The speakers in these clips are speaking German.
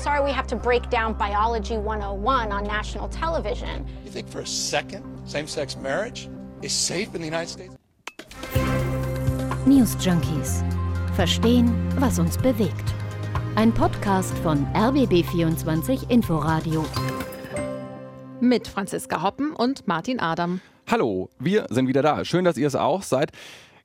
sorry we have to break down Biology 101 on national television. You think for a second same sex marriage is safe in the United States? News Junkies. Verstehen, was uns bewegt. Ein Podcast von RBB24 Inforadio. Mit Franziska Hoppen und Martin Adam. Hallo, wir sind wieder da. Schön, dass ihr es auch seid.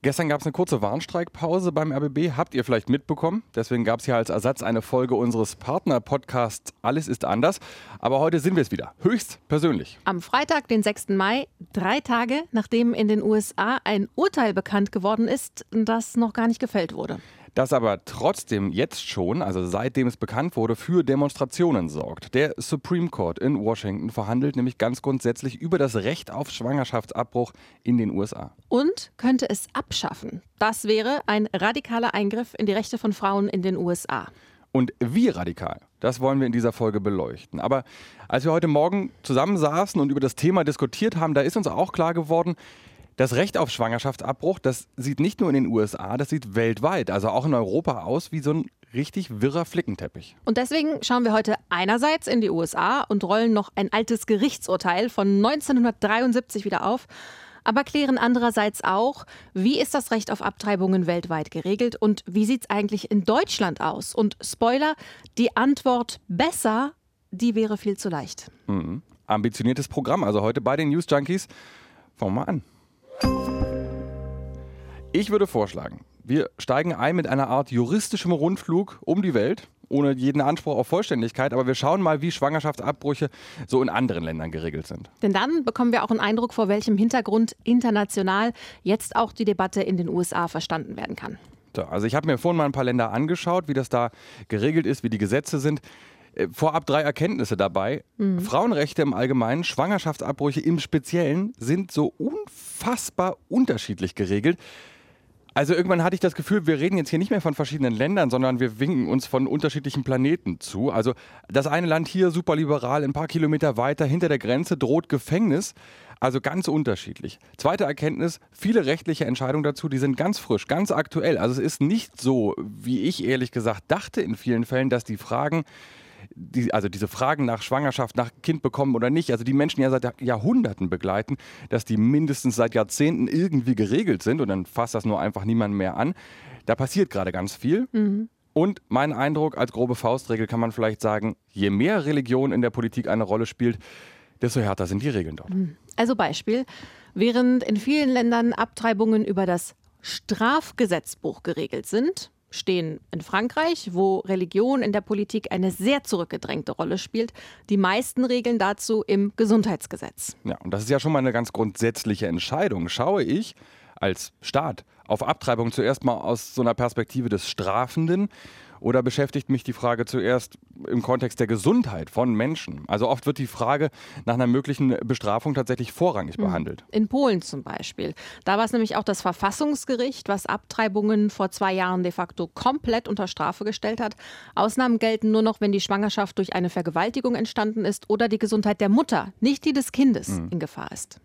Gestern gab es eine kurze Warnstreikpause beim RBB, habt ihr vielleicht mitbekommen. Deswegen gab es hier als Ersatz eine Folge unseres Partner-Podcasts Alles ist anders. Aber heute sind wir es wieder, höchst persönlich. Am Freitag, den 6. Mai, drei Tage nachdem in den USA ein Urteil bekannt geworden ist, das noch gar nicht gefällt wurde das aber trotzdem jetzt schon, also seitdem es bekannt wurde, für Demonstrationen sorgt. Der Supreme Court in Washington verhandelt nämlich ganz grundsätzlich über das Recht auf Schwangerschaftsabbruch in den USA. Und könnte es abschaffen. Das wäre ein radikaler Eingriff in die Rechte von Frauen in den USA. Und wie radikal? Das wollen wir in dieser Folge beleuchten. Aber als wir heute Morgen zusammensaßen und über das Thema diskutiert haben, da ist uns auch klar geworden, das Recht auf Schwangerschaftsabbruch, das sieht nicht nur in den USA, das sieht weltweit, also auch in Europa aus wie so ein richtig wirrer Flickenteppich. Und deswegen schauen wir heute einerseits in die USA und rollen noch ein altes Gerichtsurteil von 1973 wieder auf, aber klären andererseits auch, wie ist das Recht auf Abtreibungen weltweit geregelt und wie sieht es eigentlich in Deutschland aus? Und Spoiler, die Antwort besser, die wäre viel zu leicht. Mhm. Ambitioniertes Programm, also heute bei den News Junkies. Fangen wir mal an. Ich würde vorschlagen, wir steigen ein mit einer Art juristischem Rundflug um die Welt, ohne jeden Anspruch auf Vollständigkeit, aber wir schauen mal, wie Schwangerschaftsabbrüche so in anderen Ländern geregelt sind. Denn dann bekommen wir auch einen Eindruck, vor welchem Hintergrund international jetzt auch die Debatte in den USA verstanden werden kann. Also ich habe mir vorhin mal ein paar Länder angeschaut, wie das da geregelt ist, wie die Gesetze sind. Äh, vorab drei Erkenntnisse dabei. Mhm. Frauenrechte im Allgemeinen, Schwangerschaftsabbrüche im Speziellen sind so unfassbar unterschiedlich geregelt. Also irgendwann hatte ich das Gefühl, wir reden jetzt hier nicht mehr von verschiedenen Ländern, sondern wir winken uns von unterschiedlichen Planeten zu. Also das eine Land hier super liberal, ein paar Kilometer weiter hinter der Grenze droht Gefängnis. Also ganz unterschiedlich. Zweite Erkenntnis, viele rechtliche Entscheidungen dazu, die sind ganz frisch, ganz aktuell. Also es ist nicht so, wie ich ehrlich gesagt dachte in vielen Fällen, dass die Fragen die, also diese Fragen nach Schwangerschaft, nach Kind bekommen oder nicht, also die Menschen ja seit Jahrhunderten begleiten, dass die mindestens seit Jahrzehnten irgendwie geregelt sind und dann fasst das nur einfach niemand mehr an. Da passiert gerade ganz viel. Mhm. Und mein Eindruck als grobe Faustregel kann man vielleicht sagen, je mehr Religion in der Politik eine Rolle spielt, desto härter sind die Regeln dort. Mhm. Also Beispiel, während in vielen Ländern Abtreibungen über das Strafgesetzbuch geregelt sind, stehen in Frankreich, wo Religion in der Politik eine sehr zurückgedrängte Rolle spielt. Die meisten Regeln dazu im Gesundheitsgesetz. Ja, und das ist ja schon mal eine ganz grundsätzliche Entscheidung. Schaue ich als Staat auf Abtreibung zuerst mal aus so einer Perspektive des Strafenden oder beschäftigt mich die Frage zuerst im Kontext der Gesundheit von Menschen? Also oft wird die Frage nach einer möglichen Bestrafung tatsächlich vorrangig mhm. behandelt. In Polen zum Beispiel. Da war es nämlich auch das Verfassungsgericht, was Abtreibungen vor zwei Jahren de facto komplett unter Strafe gestellt hat. Ausnahmen gelten nur noch, wenn die Schwangerschaft durch eine Vergewaltigung entstanden ist oder die Gesundheit der Mutter, nicht die des Kindes, mhm. in Gefahr ist.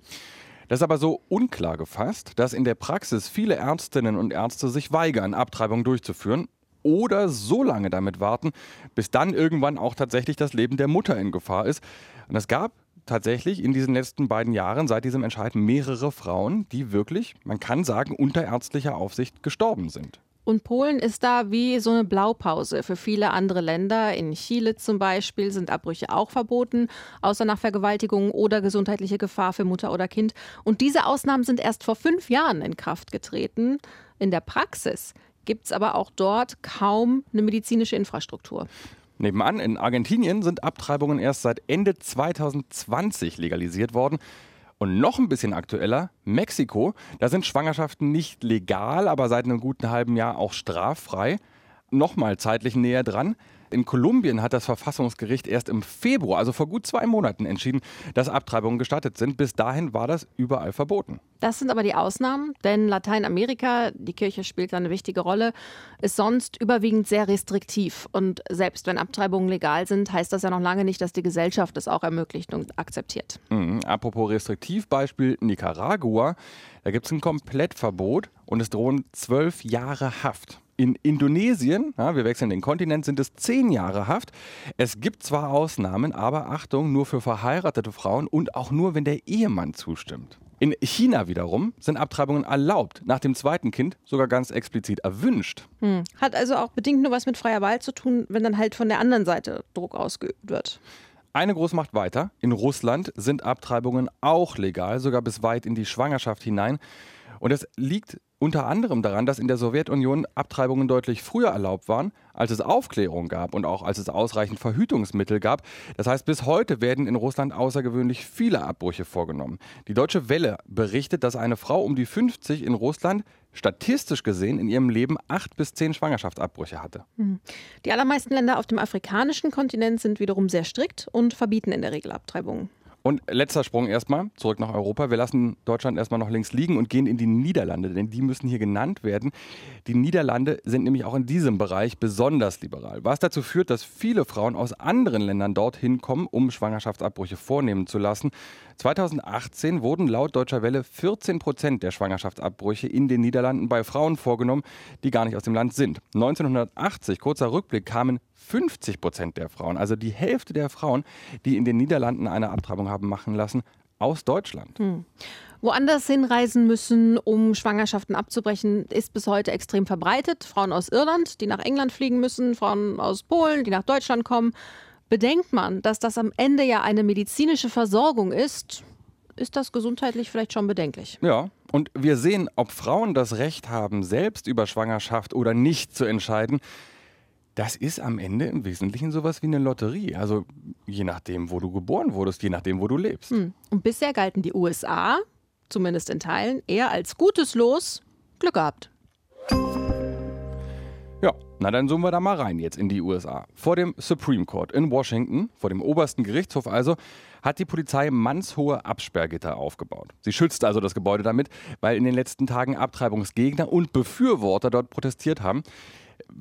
Das ist aber so unklar gefasst, dass in der Praxis viele Ärztinnen und Ärzte sich weigern, Abtreibung durchzuführen oder so lange damit warten, bis dann irgendwann auch tatsächlich das Leben der Mutter in Gefahr ist. Und es gab tatsächlich in diesen letzten beiden Jahren seit diesem Entscheid mehrere Frauen, die wirklich, man kann sagen, unter ärztlicher Aufsicht gestorben sind. Und Polen ist da wie so eine Blaupause für viele andere Länder. In Chile zum Beispiel sind Abbrüche auch verboten, außer nach Vergewaltigung oder gesundheitliche Gefahr für Mutter oder Kind. Und diese Ausnahmen sind erst vor fünf Jahren in Kraft getreten. In der Praxis gibt es aber auch dort kaum eine medizinische Infrastruktur. Nebenan in Argentinien sind Abtreibungen erst seit Ende 2020 legalisiert worden. Und noch ein bisschen aktueller, Mexiko, da sind Schwangerschaften nicht legal, aber seit einem guten halben Jahr auch straffrei. Nochmal zeitlich näher dran. In Kolumbien hat das Verfassungsgericht erst im Februar, also vor gut zwei Monaten, entschieden, dass Abtreibungen gestattet sind. Bis dahin war das überall verboten. Das sind aber die Ausnahmen, denn Lateinamerika, die Kirche spielt da eine wichtige Rolle, ist sonst überwiegend sehr restriktiv. Und selbst wenn Abtreibungen legal sind, heißt das ja noch lange nicht, dass die Gesellschaft es auch ermöglicht und akzeptiert. Mhm. Apropos Restriktivbeispiel Nicaragua, da gibt es ein Komplettverbot und es drohen zwölf Jahre Haft. In Indonesien, ja, wir wechseln den Kontinent, sind es zehn Jahre Haft. Es gibt zwar Ausnahmen, aber Achtung, nur für verheiratete Frauen und auch nur, wenn der Ehemann zustimmt. In China wiederum sind Abtreibungen erlaubt, nach dem zweiten Kind sogar ganz explizit erwünscht. Hm. Hat also auch bedingt nur was mit freier Wahl zu tun, wenn dann halt von der anderen Seite Druck ausgeübt wird. Eine Großmacht weiter. In Russland sind Abtreibungen auch legal, sogar bis weit in die Schwangerschaft hinein. Und es liegt unter anderem daran, dass in der Sowjetunion Abtreibungen deutlich früher erlaubt waren, als es Aufklärung gab und auch als es ausreichend Verhütungsmittel gab. Das heißt, bis heute werden in Russland außergewöhnlich viele Abbrüche vorgenommen. Die Deutsche Welle berichtet, dass eine Frau um die 50 in Russland statistisch gesehen in ihrem Leben acht bis zehn Schwangerschaftsabbrüche hatte. Hm. Die allermeisten Länder auf dem afrikanischen Kontinent sind wiederum sehr strikt und verbieten in der Regel Abtreibungen. Und letzter Sprung erstmal, zurück nach Europa. Wir lassen Deutschland erstmal noch links liegen und gehen in die Niederlande, denn die müssen hier genannt werden. Die Niederlande sind nämlich auch in diesem Bereich besonders liberal, was dazu führt, dass viele Frauen aus anderen Ländern dorthin kommen, um Schwangerschaftsabbrüche vornehmen zu lassen. 2018 wurden laut Deutscher Welle 14 Prozent der Schwangerschaftsabbrüche in den Niederlanden bei Frauen vorgenommen, die gar nicht aus dem Land sind. 1980, kurzer Rückblick, kamen 50 Prozent der Frauen, also die Hälfte der Frauen, die in den Niederlanden eine Abtreibung haben machen lassen, aus Deutschland. Hm. Woanders hinreisen müssen, um Schwangerschaften abzubrechen, ist bis heute extrem verbreitet. Frauen aus Irland, die nach England fliegen müssen, Frauen aus Polen, die nach Deutschland kommen. Bedenkt man, dass das am Ende ja eine medizinische Versorgung ist, ist das gesundheitlich vielleicht schon bedenklich. Ja, und wir sehen, ob Frauen das Recht haben, selbst über Schwangerschaft oder nicht zu entscheiden, das ist am Ende im Wesentlichen sowas wie eine Lotterie. Also je nachdem, wo du geboren wurdest, je nachdem, wo du lebst. Hm. Und bisher galten die USA, zumindest in Teilen, eher als gutes Los. Glück gehabt. Ja, na dann zoomen wir da mal rein jetzt in die USA. Vor dem Supreme Court in Washington, vor dem obersten Gerichtshof also, hat die Polizei mannshohe Absperrgitter aufgebaut. Sie schützt also das Gebäude damit, weil in den letzten Tagen Abtreibungsgegner und Befürworter dort protestiert haben.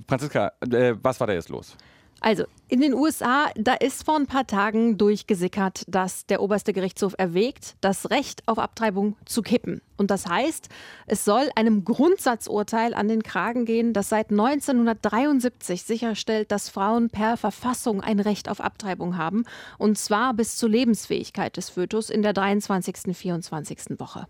Franziska, äh, was war da jetzt los? Also, in den USA, da ist vor ein paar Tagen durchgesickert, dass der oberste Gerichtshof erwägt, das Recht auf Abtreibung zu kippen. Und das heißt, es soll einem Grundsatzurteil an den Kragen gehen, das seit 1973 sicherstellt, dass Frauen per Verfassung ein Recht auf Abtreibung haben. Und zwar bis zur Lebensfähigkeit des Fötus in der 23. 24. Woche.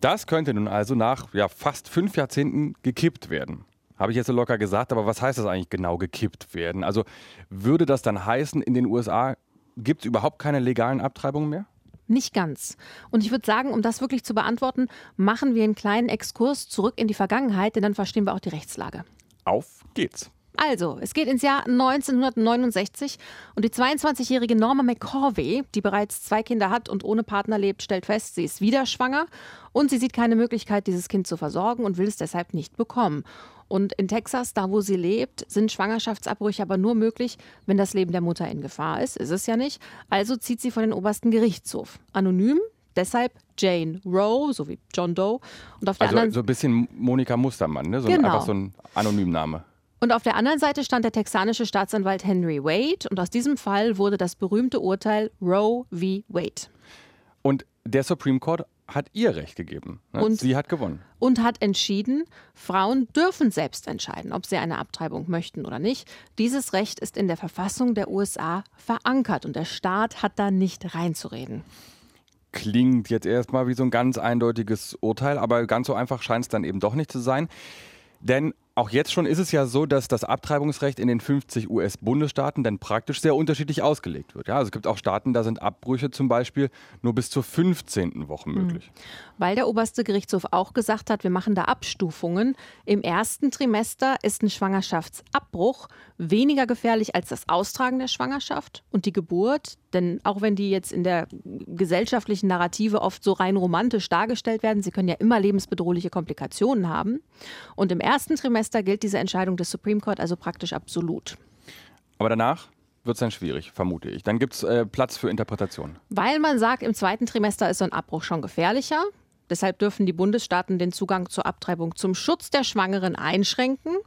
Das könnte nun also nach ja, fast fünf Jahrzehnten gekippt werden. Habe ich jetzt so locker gesagt, aber was heißt das eigentlich genau gekippt werden? Also würde das dann heißen, in den USA gibt es überhaupt keine legalen Abtreibungen mehr? Nicht ganz. Und ich würde sagen, um das wirklich zu beantworten, machen wir einen kleinen Exkurs zurück in die Vergangenheit, denn dann verstehen wir auch die Rechtslage. Auf geht's. Also, es geht ins Jahr 1969 und die 22-jährige Norma McCorvey, die bereits zwei Kinder hat und ohne Partner lebt, stellt fest, sie ist wieder schwanger und sie sieht keine Möglichkeit, dieses Kind zu versorgen und will es deshalb nicht bekommen. Und in Texas, da wo sie lebt, sind Schwangerschaftsabbrüche aber nur möglich, wenn das Leben der Mutter in Gefahr ist. Ist es ja nicht. Also zieht sie vor den obersten Gerichtshof. Anonym, deshalb Jane Roe, so wie John Doe. Und auf der also anderen so ein bisschen Monika Mustermann, ne? so genau. einfach so ein Anonymname. Und auf der anderen Seite stand der texanische Staatsanwalt Henry Wade und aus diesem Fall wurde das berühmte Urteil Roe v. Wade. Und der Supreme Court hat ihr Recht gegeben. Ne? Und, sie hat gewonnen. Und hat entschieden, Frauen dürfen selbst entscheiden, ob sie eine Abtreibung möchten oder nicht. Dieses Recht ist in der Verfassung der USA verankert und der Staat hat da nicht reinzureden. Klingt jetzt erstmal wie so ein ganz eindeutiges Urteil, aber ganz so einfach scheint es dann eben doch nicht zu sein. Denn auch jetzt schon ist es ja so, dass das Abtreibungsrecht in den 50 US-Bundesstaaten dann praktisch sehr unterschiedlich ausgelegt wird. Ja, also es gibt auch Staaten, da sind Abbrüche zum Beispiel nur bis zur 15. Woche hm. möglich. Weil der oberste Gerichtshof auch gesagt hat, wir machen da Abstufungen. Im ersten Trimester ist ein Schwangerschaftsabbruch weniger gefährlich als das Austragen der Schwangerschaft und die Geburt. Denn auch wenn die jetzt in der gesellschaftlichen Narrative oft so rein romantisch dargestellt werden, sie können ja immer lebensbedrohliche Komplikationen haben. Und im ersten Trimester Semester gilt diese Entscheidung des Supreme Court also praktisch absolut. Aber danach wird es dann schwierig, vermute ich. Dann gibt es äh, Platz für Interpretation. Weil man sagt, im zweiten Trimester ist so ein Abbruch schon gefährlicher. Deshalb dürfen die Bundesstaaten den Zugang zur Abtreibung zum Schutz der Schwangeren einschränken.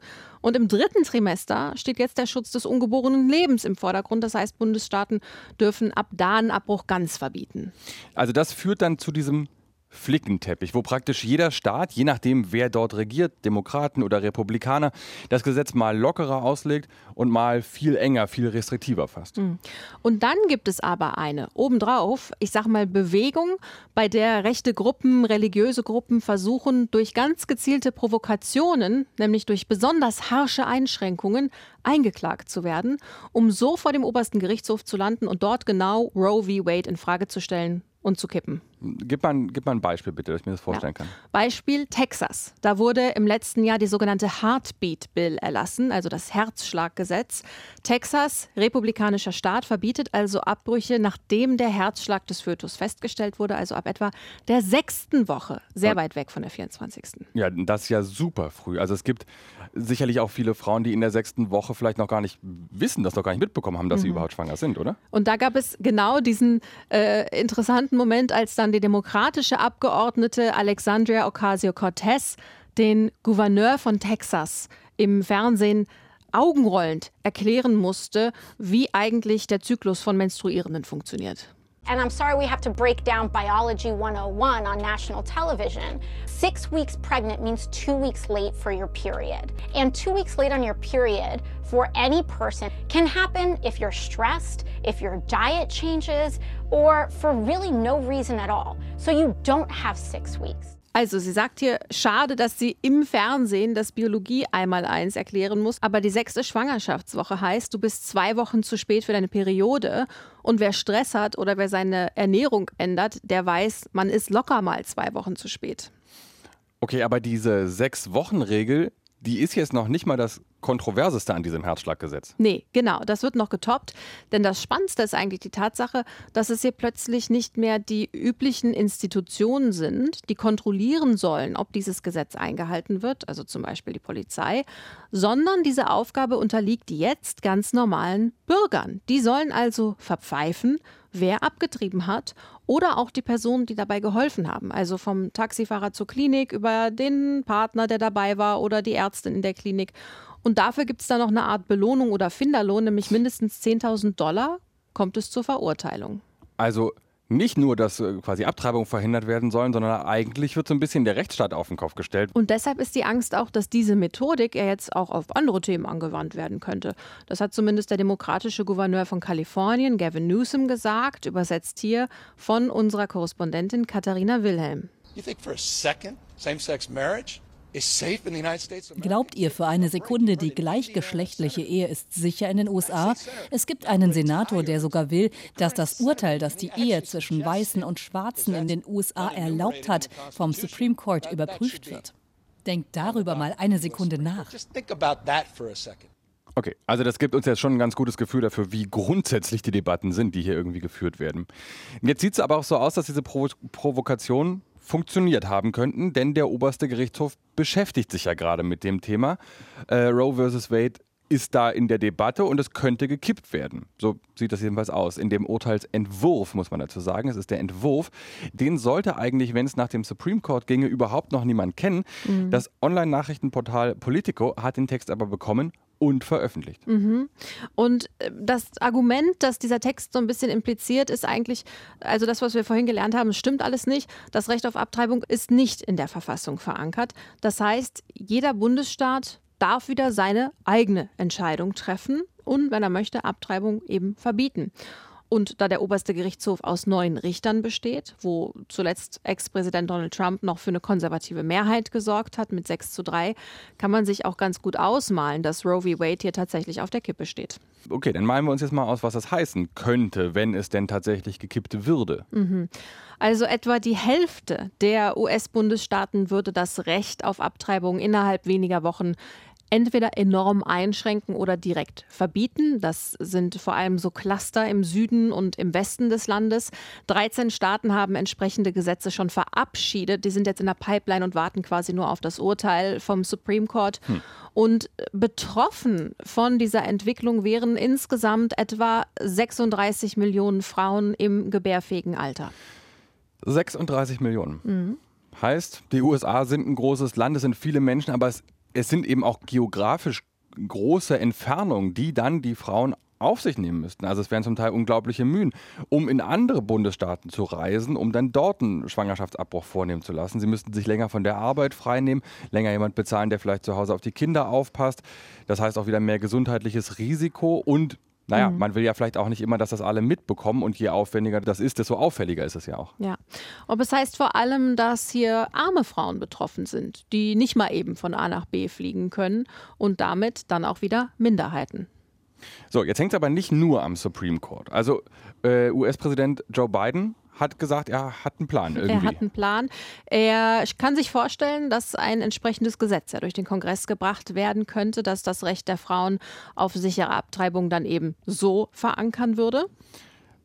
Und im dritten Trimester steht jetzt der Schutz des ungeborenen Lebens im Vordergrund. Das heißt, Bundesstaaten dürfen ab da einen Abbruch ganz verbieten. Also das führt dann zu diesem Flickenteppich, wo praktisch jeder Staat, je nachdem wer dort regiert, Demokraten oder Republikaner, das Gesetz mal lockerer auslegt und mal viel enger, viel restriktiver fasst. Mhm. Und dann gibt es aber eine, obendrauf, ich sag mal Bewegung, bei der rechte Gruppen, religiöse Gruppen versuchen, durch ganz gezielte Provokationen, nämlich durch besonders harsche Einschränkungen, eingeklagt zu werden, um so vor dem obersten Gerichtshof zu landen und dort genau Roe v. Wade in Frage zu stellen und zu kippen. Gib mal, ein, gib mal ein Beispiel bitte, dass ich mir das vorstellen ja. kann. Beispiel Texas. Da wurde im letzten Jahr die sogenannte Heartbeat Bill erlassen, also das Herzschlaggesetz. Texas, republikanischer Staat, verbietet also Abbrüche, nachdem der Herzschlag des Fötus festgestellt wurde, also ab etwa der sechsten Woche. Sehr weit weg von der 24. Ja, das ist ja super früh. Also es gibt sicherlich auch viele Frauen, die in der sechsten Woche vielleicht noch gar nicht wissen, das noch gar nicht mitbekommen haben, dass mhm. sie überhaupt schwanger sind, oder? Und da gab es genau diesen äh, interessanten Moment, als dann die demokratische Abgeordnete Alexandria Ocasio-Cortez den Gouverneur von Texas im Fernsehen augenrollend erklären musste, wie eigentlich der Zyklus von Menstruierenden funktioniert. And I'm sorry we have to break down Biology 101 on national television. Six weeks pregnant means two weeks late for your period. And two weeks late on your period for any person can happen if you're stressed, if your diet changes, or for really no reason at all. So you don't have six weeks. Also, sie sagt hier, schade, dass sie im Fernsehen das Biologie einmal eins erklären muss. Aber die sechste Schwangerschaftswoche heißt, du bist zwei Wochen zu spät für deine Periode. Und wer Stress hat oder wer seine Ernährung ändert, der weiß, man ist locker mal zwei Wochen zu spät. Okay, aber diese Sechs-Wochen-Regel, die ist jetzt noch nicht mal das Kontroverseste an diesem Herzschlaggesetz. Nee, genau, das wird noch getoppt. Denn das Spannendste ist eigentlich die Tatsache, dass es hier plötzlich nicht mehr die üblichen Institutionen sind, die kontrollieren sollen, ob dieses Gesetz eingehalten wird, also zum Beispiel die Polizei, sondern diese Aufgabe unterliegt jetzt ganz normalen Bürgern. Die sollen also verpfeifen, wer abgetrieben hat oder auch die Personen, die dabei geholfen haben. Also vom Taxifahrer zur Klinik über den Partner, der dabei war oder die Ärztin in der Klinik. Und dafür gibt es dann noch eine Art Belohnung oder Finderlohn, nämlich mindestens 10.000 Dollar, kommt es zur Verurteilung. Also nicht nur, dass äh, quasi Abtreibungen verhindert werden sollen, sondern eigentlich wird so ein bisschen der Rechtsstaat auf den Kopf gestellt. Und deshalb ist die Angst auch, dass diese Methodik ja jetzt auch auf andere Themen angewandt werden könnte. Das hat zumindest der demokratische Gouverneur von Kalifornien, Gavin Newsom, gesagt, übersetzt hier von unserer Korrespondentin Katharina Wilhelm. You think for a second same-sex marriage Glaubt ihr für eine Sekunde, die gleichgeschlechtliche Ehe ist sicher in den USA? Es gibt einen Senator, der sogar will, dass das Urteil, das die Ehe zwischen Weißen und Schwarzen in den USA erlaubt hat, vom Supreme Court überprüft wird. Denkt darüber mal eine Sekunde nach. Okay, also das gibt uns jetzt schon ein ganz gutes Gefühl dafür, wie grundsätzlich die Debatten sind, die hier irgendwie geführt werden. Jetzt sieht es aber auch so aus, dass diese Provo Provokation funktioniert haben könnten, denn der oberste Gerichtshof beschäftigt sich ja gerade mit dem Thema. Äh, Roe versus Wade ist da in der Debatte und es könnte gekippt werden. So sieht das jedenfalls aus. In dem Urteilsentwurf, muss man dazu sagen, es ist der Entwurf, den sollte eigentlich, wenn es nach dem Supreme Court ginge, überhaupt noch niemand kennen. Mhm. Das Online-Nachrichtenportal Politico hat den Text aber bekommen und veröffentlicht. Mhm. Und äh, das Argument, das dieser Text so ein bisschen impliziert, ist eigentlich, also das, was wir vorhin gelernt haben, stimmt alles nicht. Das Recht auf Abtreibung ist nicht in der Verfassung verankert. Das heißt, jeder Bundesstaat darf wieder seine eigene Entscheidung treffen und, wenn er möchte, Abtreibung eben verbieten. Und da der oberste Gerichtshof aus neun Richtern besteht, wo zuletzt Ex-Präsident Donald Trump noch für eine konservative Mehrheit gesorgt hat mit 6 zu 3, kann man sich auch ganz gut ausmalen, dass Roe v. Wade hier tatsächlich auf der Kippe steht. Okay, dann malen wir uns jetzt mal aus, was das heißen könnte, wenn es denn tatsächlich gekippt würde. Mhm. Also etwa die Hälfte der US-Bundesstaaten würde das Recht auf Abtreibung innerhalb weniger Wochen entweder enorm einschränken oder direkt verbieten. Das sind vor allem so Cluster im Süden und im Westen des Landes. 13 Staaten haben entsprechende Gesetze schon verabschiedet. Die sind jetzt in der Pipeline und warten quasi nur auf das Urteil vom Supreme Court. Hm. Und betroffen von dieser Entwicklung wären insgesamt etwa 36 Millionen Frauen im gebärfähigen Alter. 36 Millionen. Mhm. Heißt, die USA sind ein großes Land, es sind viele Menschen, aber es es sind eben auch geografisch große Entfernungen, die dann die Frauen auf sich nehmen müssten. Also es wären zum Teil unglaubliche Mühen, um in andere Bundesstaaten zu reisen, um dann dort einen Schwangerschaftsabbruch vornehmen zu lassen. Sie müssten sich länger von der Arbeit freinehmen, länger jemand bezahlen, der vielleicht zu Hause auf die Kinder aufpasst. Das heißt auch wieder mehr gesundheitliches Risiko und naja, mhm. man will ja vielleicht auch nicht immer, dass das alle mitbekommen und je aufwendiger das ist, desto auffälliger ist es ja auch. Ja, aber es heißt vor allem, dass hier arme Frauen betroffen sind, die nicht mal eben von A nach B fliegen können und damit dann auch wieder Minderheiten. So, jetzt hängt es aber nicht nur am Supreme Court. Also äh, US-Präsident Joe Biden hat gesagt, er hat einen Plan irgendwie. Er hat einen Plan. Er kann sich vorstellen, dass ein entsprechendes Gesetz ja durch den Kongress gebracht werden könnte, dass das Recht der Frauen auf sichere Abtreibung dann eben so verankern würde.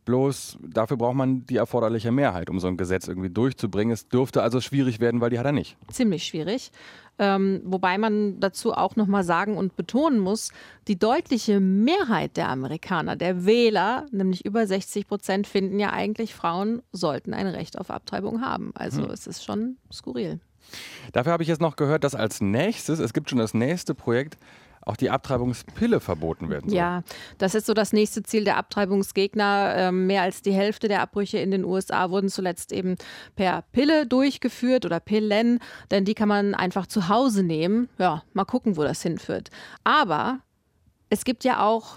Bloß dafür braucht man die erforderliche Mehrheit, um so ein Gesetz irgendwie durchzubringen. Es dürfte also schwierig werden, weil die hat er nicht. Ziemlich schwierig. Ähm, wobei man dazu auch nochmal sagen und betonen muss, die deutliche Mehrheit der Amerikaner, der Wähler, nämlich über 60 Prozent, finden ja eigentlich, Frauen sollten ein Recht auf Abtreibung haben. Also hm. es ist schon skurril. Dafür habe ich jetzt noch gehört, dass als nächstes, es gibt schon das nächste Projekt, auch die Abtreibungspille verboten werden soll. Ja, das ist so das nächste Ziel der Abtreibungsgegner. Ähm, mehr als die Hälfte der Abbrüche in den USA wurden zuletzt eben per Pille durchgeführt oder Pillen, denn die kann man einfach zu Hause nehmen. Ja, mal gucken, wo das hinführt. Aber es gibt ja auch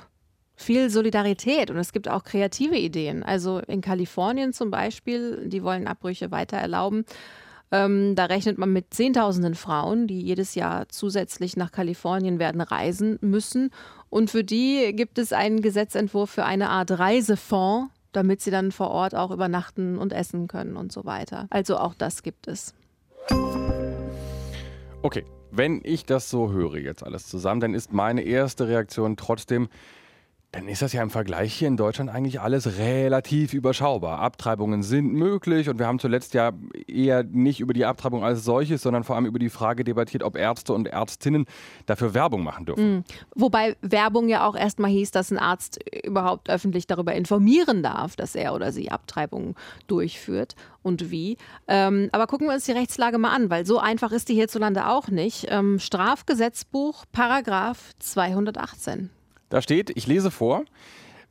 viel Solidarität und es gibt auch kreative Ideen. Also in Kalifornien zum Beispiel, die wollen Abbrüche weiter erlauben. Ähm, da rechnet man mit Zehntausenden Frauen, die jedes Jahr zusätzlich nach Kalifornien werden reisen müssen. Und für die gibt es einen Gesetzentwurf für eine Art Reisefonds, damit sie dann vor Ort auch übernachten und essen können und so weiter. Also auch das gibt es. Okay, wenn ich das so höre jetzt alles zusammen, dann ist meine erste Reaktion trotzdem, dann ist das ja im Vergleich hier in Deutschland eigentlich alles relativ überschaubar. Abtreibungen sind möglich und wir haben zuletzt ja eher nicht über die Abtreibung als solches, sondern vor allem über die Frage debattiert, ob Ärzte und Ärztinnen dafür Werbung machen dürfen. Mhm. Wobei Werbung ja auch erstmal hieß, dass ein Arzt überhaupt öffentlich darüber informieren darf, dass er oder sie Abtreibungen durchführt und wie. Ähm, aber gucken wir uns die Rechtslage mal an, weil so einfach ist die hierzulande auch nicht. Ähm, Strafgesetzbuch, Paragraph 218. Da steht, ich lese vor,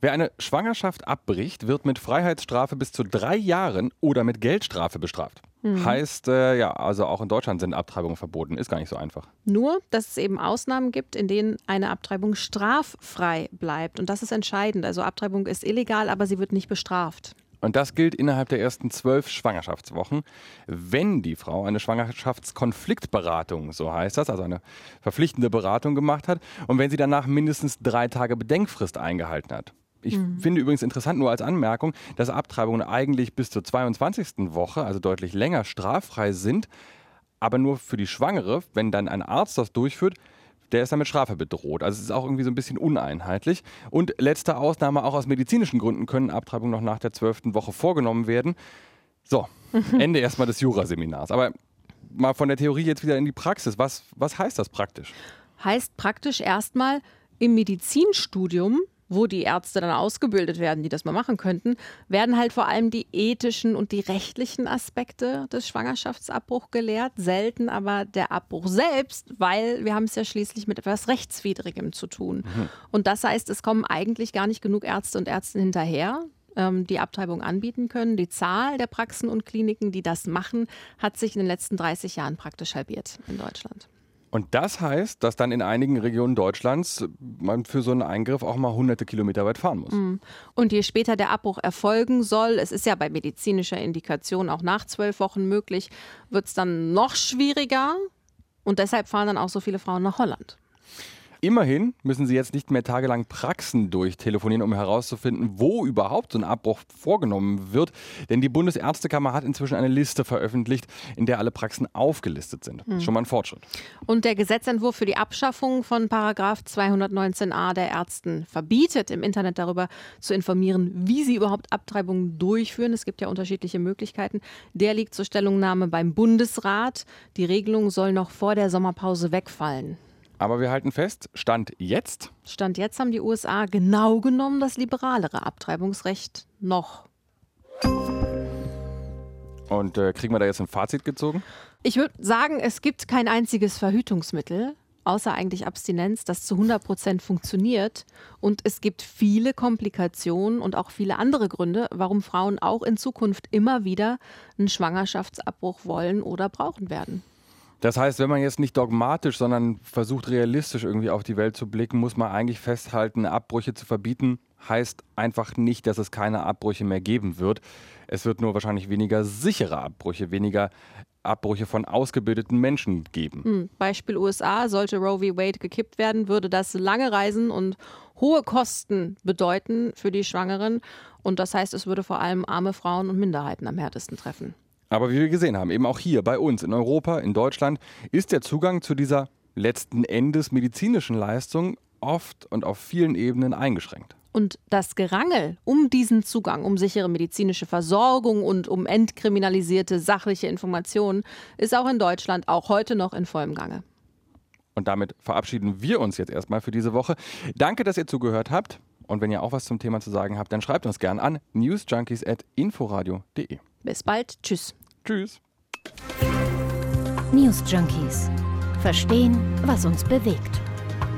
wer eine Schwangerschaft abbricht, wird mit Freiheitsstrafe bis zu drei Jahren oder mit Geldstrafe bestraft. Mhm. Heißt, äh, ja, also auch in Deutschland sind Abtreibungen verboten. Ist gar nicht so einfach. Nur, dass es eben Ausnahmen gibt, in denen eine Abtreibung straffrei bleibt. Und das ist entscheidend. Also Abtreibung ist illegal, aber sie wird nicht bestraft. Und das gilt innerhalb der ersten zwölf Schwangerschaftswochen, wenn die Frau eine Schwangerschaftskonfliktberatung, so heißt das, also eine verpflichtende Beratung gemacht hat und wenn sie danach mindestens drei Tage Bedenkfrist eingehalten hat. Ich mhm. finde übrigens interessant nur als Anmerkung, dass Abtreibungen eigentlich bis zur 22. Woche, also deutlich länger, straffrei sind, aber nur für die Schwangere, wenn dann ein Arzt das durchführt, der ist dann mit Strafe bedroht. Also es ist auch irgendwie so ein bisschen uneinheitlich. Und letzte Ausnahme, auch aus medizinischen Gründen können Abtreibungen noch nach der zwölften Woche vorgenommen werden. So, Ende erstmal des Juraseminars. Aber mal von der Theorie jetzt wieder in die Praxis. Was, was heißt das praktisch? Heißt praktisch erstmal im Medizinstudium wo die Ärzte dann ausgebildet werden, die das mal machen könnten, werden halt vor allem die ethischen und die rechtlichen Aspekte des Schwangerschaftsabbruchs gelehrt, selten aber der Abbruch selbst, weil wir haben es ja schließlich mit etwas Rechtswidrigem zu tun. Mhm. Und das heißt, es kommen eigentlich gar nicht genug Ärzte und Ärztinnen hinterher, ähm, die Abtreibung anbieten können. Die Zahl der Praxen und Kliniken, die das machen, hat sich in den letzten 30 Jahren praktisch halbiert in Deutschland. Und das heißt, dass dann in einigen Regionen Deutschlands man für so einen Eingriff auch mal hunderte Kilometer weit fahren muss. Mm. Und je später der Abbruch erfolgen soll, es ist ja bei medizinischer Indikation auch nach zwölf Wochen möglich, wird es dann noch schwieriger. Und deshalb fahren dann auch so viele Frauen nach Holland. Immerhin müssen sie jetzt nicht mehr tagelang Praxen durchtelefonieren, um herauszufinden, wo überhaupt so ein Abbruch vorgenommen wird. Denn die Bundesärztekammer hat inzwischen eine Liste veröffentlicht, in der alle Praxen aufgelistet sind. Hm. Schon mal ein Fortschritt. Und der Gesetzentwurf für die Abschaffung von Paragraph 219a der Ärzten verbietet, im Internet darüber zu informieren, wie sie überhaupt Abtreibungen durchführen. Es gibt ja unterschiedliche Möglichkeiten. Der liegt zur Stellungnahme beim Bundesrat. Die Regelung soll noch vor der Sommerpause wegfallen. Aber wir halten fest, Stand jetzt. Stand jetzt haben die USA genau genommen das liberalere Abtreibungsrecht noch. Und äh, kriegen wir da jetzt ein Fazit gezogen? Ich würde sagen, es gibt kein einziges Verhütungsmittel, außer eigentlich Abstinenz, das zu 100 Prozent funktioniert. Und es gibt viele Komplikationen und auch viele andere Gründe, warum Frauen auch in Zukunft immer wieder einen Schwangerschaftsabbruch wollen oder brauchen werden. Das heißt, wenn man jetzt nicht dogmatisch, sondern versucht realistisch irgendwie auf die Welt zu blicken, muss man eigentlich festhalten, Abbrüche zu verbieten, heißt einfach nicht, dass es keine Abbrüche mehr geben wird. Es wird nur wahrscheinlich weniger sichere Abbrüche, weniger Abbrüche von ausgebildeten Menschen geben. Hm, Beispiel USA, sollte Roe v. Wade gekippt werden, würde das lange Reisen und hohe Kosten bedeuten für die Schwangeren. Und das heißt, es würde vor allem arme Frauen und Minderheiten am härtesten treffen. Aber wie wir gesehen haben, eben auch hier bei uns in Europa, in Deutschland, ist der Zugang zu dieser letzten Endes medizinischen Leistung oft und auf vielen Ebenen eingeschränkt. Und das Gerangel um diesen Zugang, um sichere medizinische Versorgung und um entkriminalisierte sachliche Informationen ist auch in Deutschland auch heute noch in vollem Gange. Und damit verabschieden wir uns jetzt erstmal für diese Woche. Danke, dass ihr zugehört habt. Und wenn ihr auch was zum Thema zu sagen habt, dann schreibt uns gern an newsjunkies.inforadio.de. Bis bald. Tschüss. Tschüss. News Junkies. Verstehen, was uns bewegt.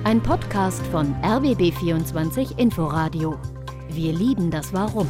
Ein Podcast von RBB24 Inforadio. Wir lieben das Warum.